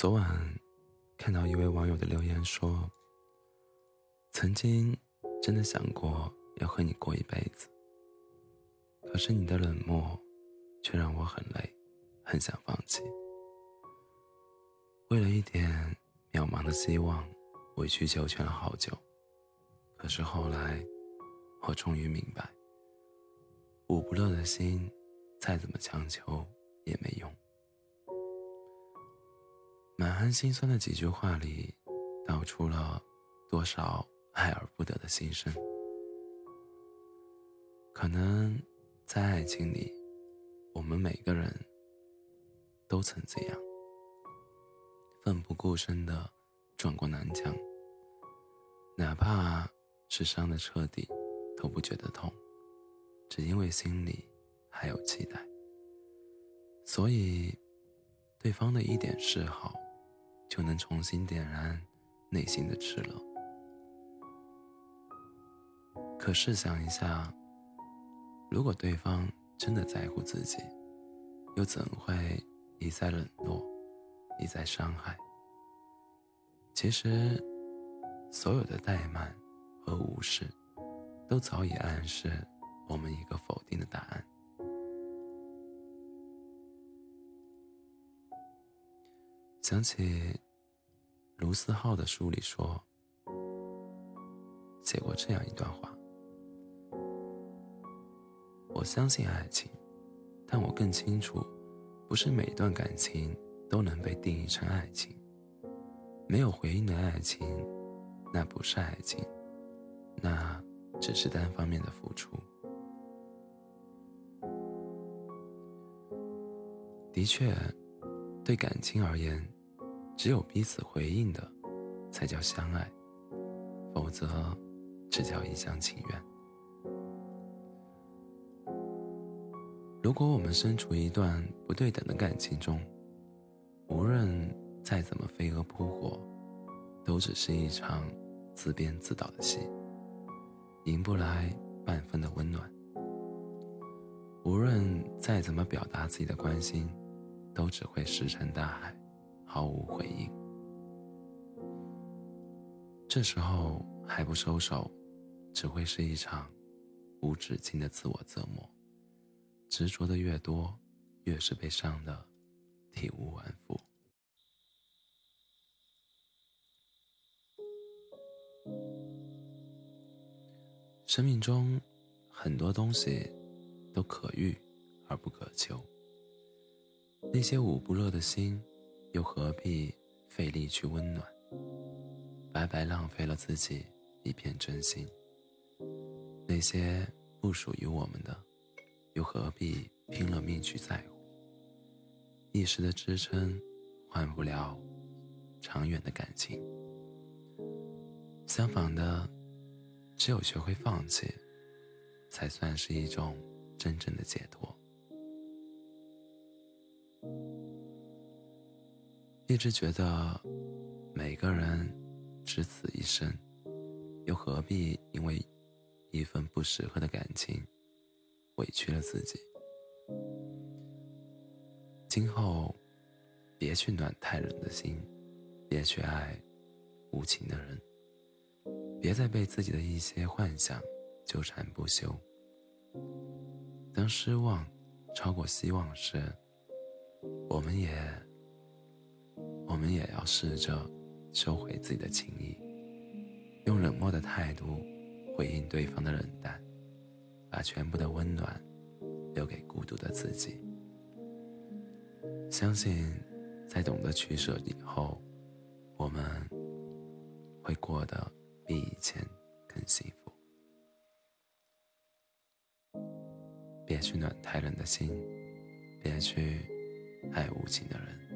昨晚看到一位网友的留言说：“曾经真的想过要和你过一辈子，可是你的冷漠却让我很累，很想放弃。为了一点渺茫的希望，委曲求全了好久。可是后来，我终于明白，捂不热的心，再怎么强求也没用。”满含心酸的几句话里，道出了多少爱而不得的心声。可能在爱情里，我们每个人都曾这样，奋不顾身的撞过南墙，哪怕是伤的彻底，都不觉得痛，只因为心里还有期待。所以，对方的一点示好。就能重新点燃内心的炽热。可试想一下，如果对方真的在乎自己，又怎会一再冷落，一再伤害？其实，所有的怠慢和无视，都早已暗示我们一个否定想起卢思浩的书里说，写过这样一段话：我相信爱情，但我更清楚，不是每段感情都能被定义成爱情。没有回应的爱情，那不是爱情，那只是单方面的付出。的确，对感情而言。只有彼此回应的，才叫相爱，否则只叫一厢情愿。如果我们身处一段不对等的感情中，无论再怎么飞蛾扑火，都只是一场自编自导的戏，赢不来半分的温暖。无论再怎么表达自己的关心，都只会石沉大海。毫无回应。这时候还不收手，只会是一场无止境的自我折磨。执着的越多，越是被伤的体无完肤。生命中很多东西都可遇而不可求，那些捂不热的心。又何必费力去温暖，白白浪费了自己一片真心。那些不属于我们的，又何必拼了命去在乎？一时的支撑，换不了长远的感情。相反的，只有学会放弃，才算是一种真正的解脱。一直觉得，每个人只此一生，又何必因为一份不适合的感情委屈了自己？今后，别去暖太冷的心，别去爱无情的人，别再被自己的一些幻想纠缠不休。当失望超过希望时，我们也。我们也要试着收回自己的情谊，用冷漠的态度回应对方的冷淡，把全部的温暖留给孤独的自己。相信，在懂得取舍以后，我们会过得比以前更幸福。别去暖太冷的心，别去爱无情的人。